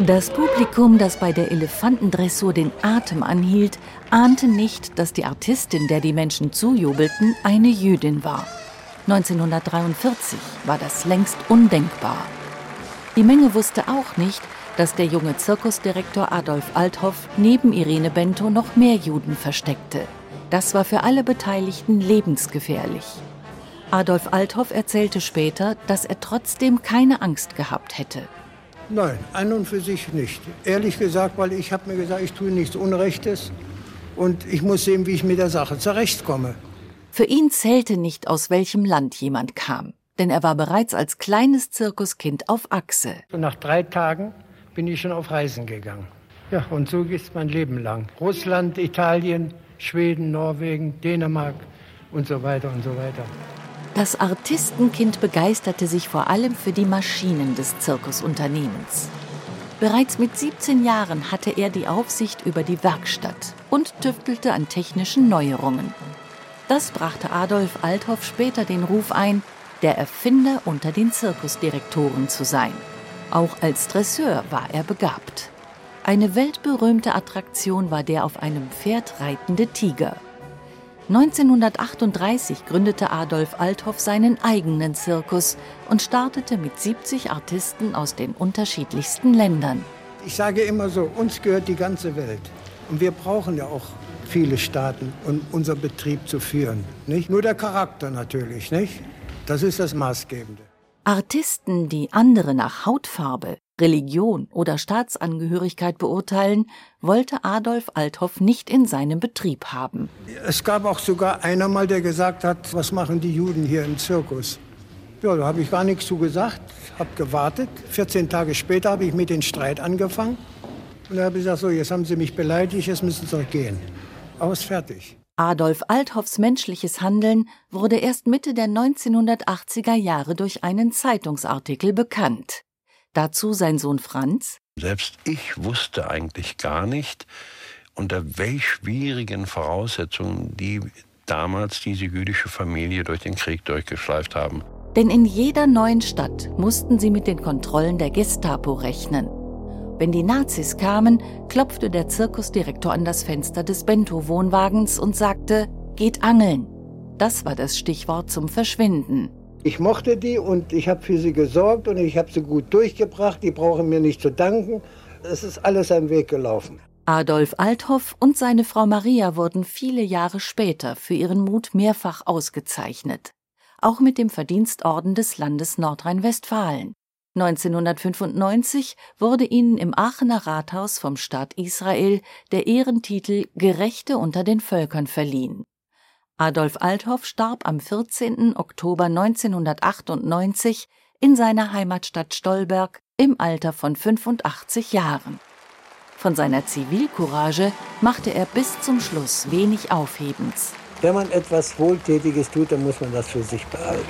Das Publikum, das bei der Elefantendressur den Atem anhielt, ahnte nicht, dass die Artistin, der die Menschen zujubelten, eine Jüdin war. 1943 war das längst undenkbar. Die Menge wusste auch nicht, dass der junge Zirkusdirektor Adolf Althoff neben Irene Bento noch mehr Juden versteckte. Das war für alle Beteiligten lebensgefährlich. Adolf Althoff erzählte später, dass er trotzdem keine Angst gehabt hätte. Nein, an und für sich nicht. Ehrlich gesagt, weil ich habe mir gesagt, ich tue nichts Unrechtes und ich muss sehen, wie ich mit der Sache zurechtkomme. Für ihn zählte nicht, aus welchem Land jemand kam, denn er war bereits als kleines Zirkuskind auf Achse. Und nach drei Tagen bin ich schon auf Reisen gegangen. Ja, und so geht es mein Leben lang. Russland, Italien, Schweden, Norwegen, Dänemark und so weiter und so weiter. Das Artistenkind begeisterte sich vor allem für die Maschinen des Zirkusunternehmens. Bereits mit 17 Jahren hatte er die Aufsicht über die Werkstatt und tüftelte an technischen Neuerungen. Das brachte Adolf Althoff später den Ruf ein, der Erfinder unter den Zirkusdirektoren zu sein. Auch als Dresseur war er begabt. Eine weltberühmte Attraktion war der auf einem Pferd reitende Tiger. 1938 gründete Adolf Althoff seinen eigenen Zirkus und startete mit 70 Artisten aus den unterschiedlichsten Ländern. Ich sage immer so, uns gehört die ganze Welt. Und wir brauchen ja auch viele Staaten, um unseren Betrieb zu führen. Nicht? Nur der Charakter natürlich, nicht? Das ist das Maßgebende. Artisten, die andere nach Hautfarbe, Religion oder Staatsangehörigkeit beurteilen, wollte Adolf Althoff nicht in seinem Betrieb haben. Es gab auch sogar einer mal, der gesagt hat, was machen die Juden hier im Zirkus? Ja, da habe ich gar nichts zu gesagt, habe gewartet. 14 Tage später habe ich mit dem Streit angefangen. Und da habe ich gesagt, so, jetzt haben Sie mich beleidigt, jetzt müssen Sie doch gehen. Aus, fertig. Adolf Althoffs menschliches Handeln wurde erst Mitte der 1980er Jahre durch einen Zeitungsartikel bekannt. Dazu sein Sohn Franz. Selbst ich wusste eigentlich gar nicht, unter welch schwierigen Voraussetzungen die damals diese jüdische Familie durch den Krieg durchgeschleift haben. Denn in jeder neuen Stadt mussten sie mit den Kontrollen der Gestapo rechnen. Wenn die Nazis kamen, klopfte der Zirkusdirektor an das Fenster des Bento-Wohnwagens und sagte, geht angeln. Das war das Stichwort zum Verschwinden. Ich mochte die und ich habe für sie gesorgt und ich habe sie gut durchgebracht. Die brauchen mir nicht zu danken. Es ist alles ein Weg gelaufen. Adolf Althoff und seine Frau Maria wurden viele Jahre später für ihren Mut mehrfach ausgezeichnet. Auch mit dem Verdienstorden des Landes Nordrhein-Westfalen. 1995 wurde ihnen im Aachener Rathaus vom Staat Israel der Ehrentitel Gerechte unter den Völkern verliehen. Adolf Althoff starb am 14. Oktober 1998 in seiner Heimatstadt Stolberg im Alter von 85 Jahren. Von seiner Zivilcourage machte er bis zum Schluss wenig Aufhebens. Wenn man etwas Wohltätiges tut, dann muss man das für sich behalten.